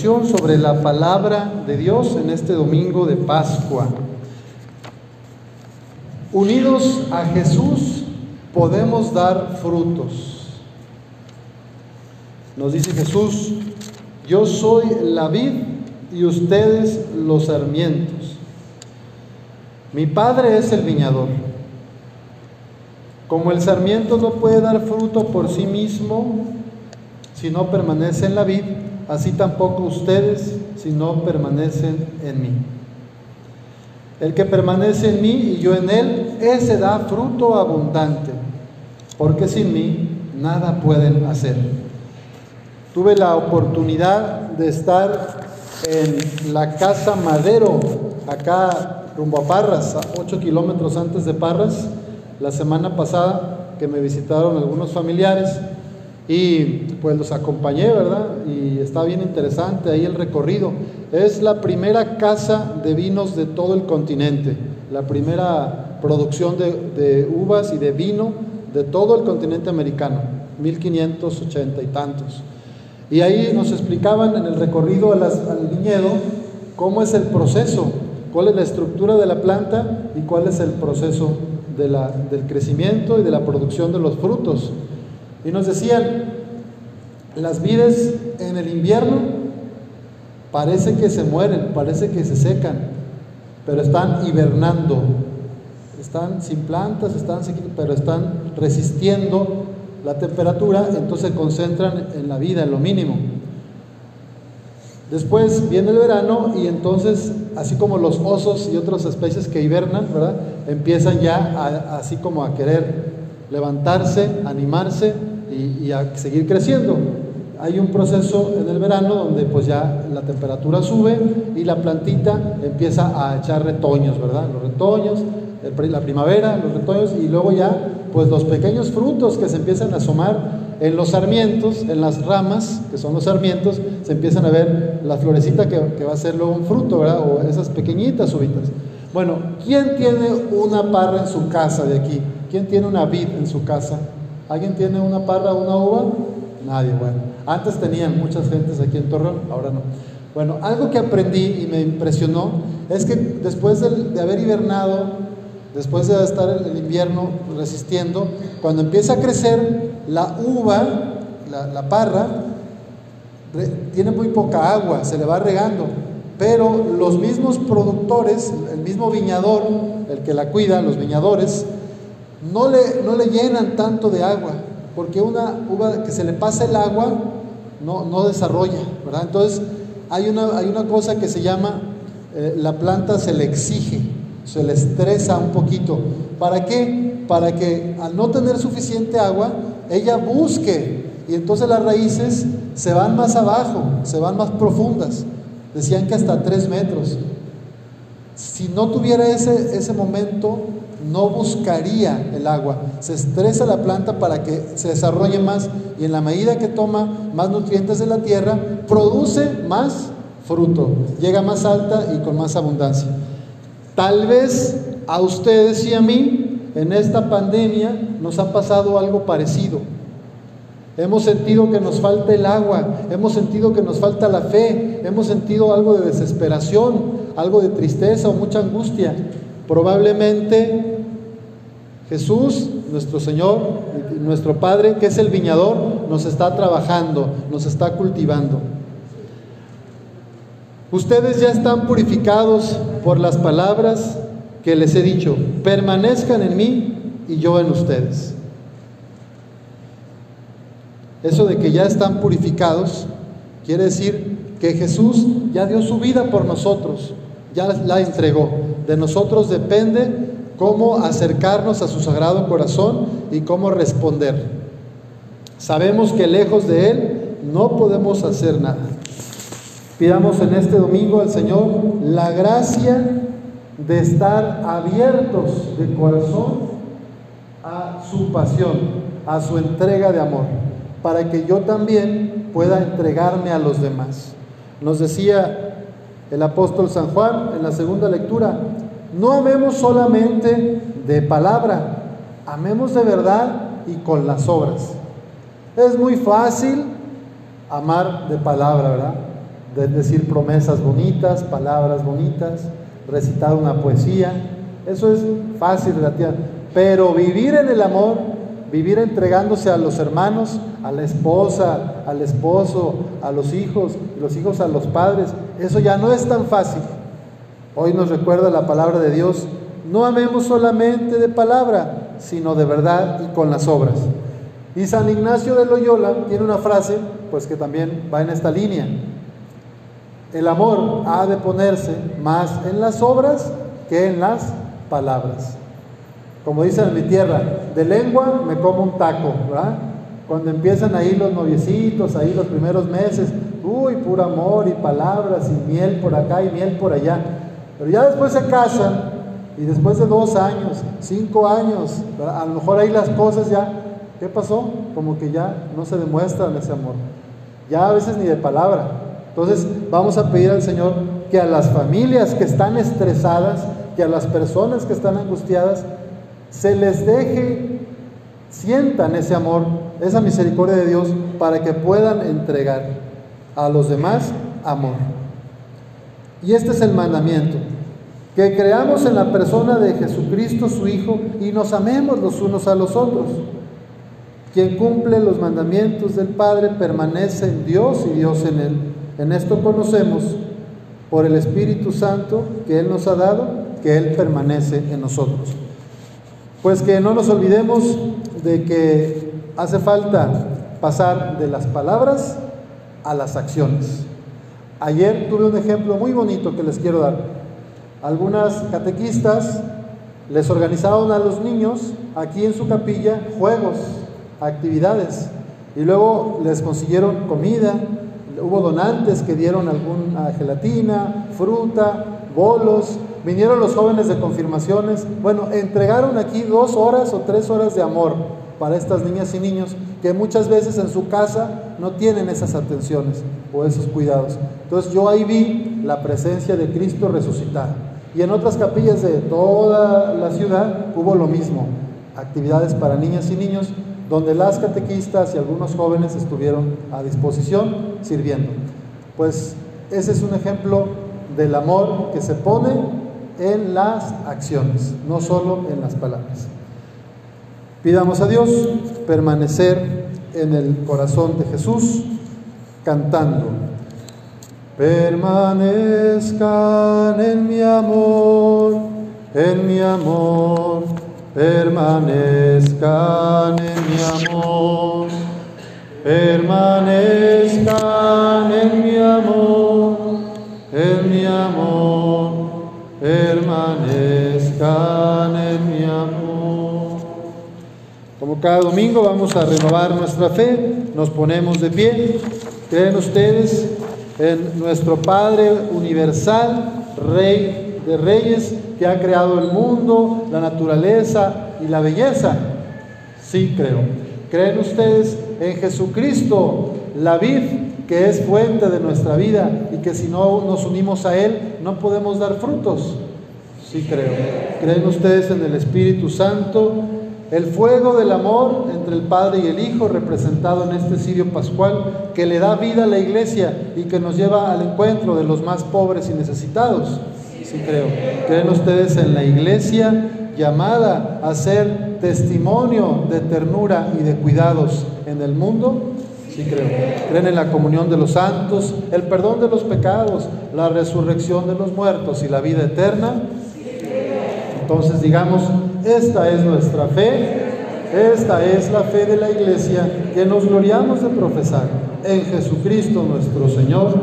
sobre la palabra de Dios en este domingo de Pascua. Unidos a Jesús podemos dar frutos. Nos dice Jesús, yo soy la vid y ustedes los sarmientos. Mi padre es el viñador. Como el sarmiento no puede dar fruto por sí mismo si no permanece en la vid, así tampoco ustedes si no permanecen en mí. El que permanece en mí y yo en él, ese da fruto abundante, porque sin mí nada pueden hacer. Tuve la oportunidad de estar en la casa Madero, acá rumbo a Parras, a 8 kilómetros antes de Parras, la semana pasada que me visitaron algunos familiares y pues los acompañé, ¿verdad? Y está bien interesante ahí el recorrido. Es la primera casa de vinos de todo el continente, la primera producción de, uvas y de vino de todo el continente americano, 1580 y tantos. Y ahí nos explicaban en el recorrido al viñedo cómo es el proceso, cuál es la estructura de la planta y cuál es el proceso del crecimiento y de la producción de los frutos. Y nos decían, las vides en el invierno parece que se mueren, parece que se secan, pero están hibernando, están sin plantas, están pero están resistiendo la temperatura, entonces se concentran en la vida, en lo mínimo. Después viene el verano y entonces, así como los osos y otras especies que hibernan, ¿verdad? Empiezan ya así como a querer levantarse, animarse y, a seguir creciendo. Hay un proceso en el verano donde pues ya la temperatura sube y la plantita empieza a echar retoños, ¿verdad? Los retoños, la primavera, los retoños y luego ya pues los pequeños frutos que se empiezan a asomar en los sarmientos, en las ramas, que son los sarmientos, se empiezan a ver la florecita que, que va a ser luego un fruto, ¿verdad? O esas pequeñitas uvitas. Bueno, ¿quién tiene una parra en su casa de aquí? ¿Quién tiene una vid en su casa? ¿Alguien tiene una parra o una uva? Nadie, bueno. Antes tenían muchas gentes aquí en Torreón, ahora no. Bueno, algo que aprendí y me impresionó es que después de, haber hibernado, después de estar el invierno resistiendo, cuando empieza a crecer, la uva, la, la parra, tiene muy poca agua, se le va regando, pero los mismos productores, el mismo viñador, el que la cuida, los viñadores, no le, no le llenan tanto de agua, porque una uva que se le pasa el agua no, no desarrolla, ¿verdad? Entonces hay una, hay una cosa que se llama, eh, la planta se le exige, se le estresa un poquito. ¿Para qué? Para que al no tener suficiente agua, ella busque y entonces las raíces se van más abajo, se van más profundas. Decían que hasta tres metros. Si no tuviera ese, ese momento, no buscaría el agua. Se estresa la planta para que se desarrolle más y en la medida que toma más nutrientes de la tierra, produce más fruto, llega más alta y con más abundancia. Tal vez a ustedes y a mí en esta pandemia nos ha pasado algo parecido. Hemos sentido que nos falta el agua, hemos sentido que nos falta la fe, hemos sentido algo de desesperación, algo de tristeza o mucha angustia. Probablemente Jesús, nuestro Señor, nuestro Padre, que es el viñador, nos está trabajando, nos está cultivando. Ustedes ya están purificados por las palabras que les he dicho. Permanezcan en mí y yo en ustedes. Eso de que ya están purificados quiere decir que Jesús ya dio su vida por nosotros ya la entregó. De nosotros depende cómo acercarnos a su sagrado corazón y cómo responder. Sabemos que lejos de Él no podemos hacer nada. Pidamos en este domingo al Señor la gracia de estar abiertos de corazón a su pasión, a su entrega de amor, para que yo también pueda entregarme a los demás. Nos decía el apóstol San Juan en la segunda lectura. No amemos solamente de palabra, amemos de verdad y con las obras. Es muy fácil amar de palabra, ¿verdad? de decir promesas bonitas, palabras bonitas, recitar una poesía. Eso es fácil relativamente. Pero vivir en el amor, vivir entregándose a los hermanos, a la esposa, al esposo, a los hijos, los hijos a los padres, eso ya no es tan fácil. Hoy nos recuerda la palabra de Dios, no amemos solamente de palabra, sino de verdad y con las obras. Y San Ignacio de Loyola tiene una frase, pues que también va en esta línea. El amor ha de ponerse más en las obras que en las palabras. Como dicen en mi tierra, de lengua me como un taco, ¿verdad? Cuando empiezan ahí los noviecitos, ahí los primeros meses, uy, puro amor y palabras y miel por acá y miel por allá. Pero ya después se casan y después de dos años, cinco años, a lo mejor ahí las cosas ya, ¿qué pasó? Como que ya no se demuestran ese amor. Ya a veces ni de palabra. Entonces vamos a pedir al Señor que a las familias que están estresadas, que a las personas que están angustiadas, se les deje, sientan ese amor, esa misericordia de Dios para que puedan entregar a los demás amor. Y este es el mandamiento, que creamos en la persona de Jesucristo su Hijo y nos amemos los unos a los otros. Quien cumple los mandamientos del Padre permanece en Dios y Dios en él. En esto conocemos por el Espíritu Santo que Él nos ha dado, que Él permanece en nosotros. Pues que no nos olvidemos de que hace falta pasar de las palabras a las acciones. Ayer tuve un ejemplo muy bonito que les quiero dar. Algunas catequistas les organizaron a los niños aquí en su capilla juegos, actividades, y luego les consiguieron comida, hubo donantes que dieron alguna gelatina, fruta, bolos, vinieron los jóvenes de confirmaciones, bueno, entregaron aquí dos horas o tres horas de amor para estas niñas y niños que muchas veces en su casa no tienen esas atenciones o esos cuidados. Entonces yo ahí vi la presencia de Cristo resucitado. Y en otras capillas de toda la ciudad hubo lo mismo, actividades para niñas y niños donde las catequistas y algunos jóvenes estuvieron a disposición sirviendo. Pues ese es un ejemplo del amor que se pone en las acciones, no solo en las palabras. Pidamos a Dios permanecer en el corazón de Jesús cantando. Permanezcan en mi amor, en mi amor permanezcan en mi amor, permanezcan mi amor. Como cada domingo vamos a renovar nuestra fe, nos ponemos de pie, creen ustedes en nuestro Padre universal, Rey de Reyes, que ha creado el mundo, la naturaleza y la belleza? Sí creo. ¿Creen ustedes en Jesucristo, la vid, que es fuente de nuestra vida y que si no nos unimos a Él no podemos dar frutos? Sí creo. ¿Creen ustedes en el Espíritu Santo? El fuego del amor entre el Padre y el Hijo, representado en este cirio pascual, que le da vida a la iglesia y que nos lleva al encuentro de los más pobres y necesitados. Sí creo. ¿Creen ustedes en la iglesia llamada a ser testimonio de ternura y de cuidados en el mundo? Sí creo. ¿Creen en la comunión de los santos, el perdón de los pecados, la resurrección de los muertos y la vida eterna? Entonces digamos, esta es nuestra fe, esta es la fe de la iglesia que nos gloriamos de profesar en Jesucristo nuestro Señor.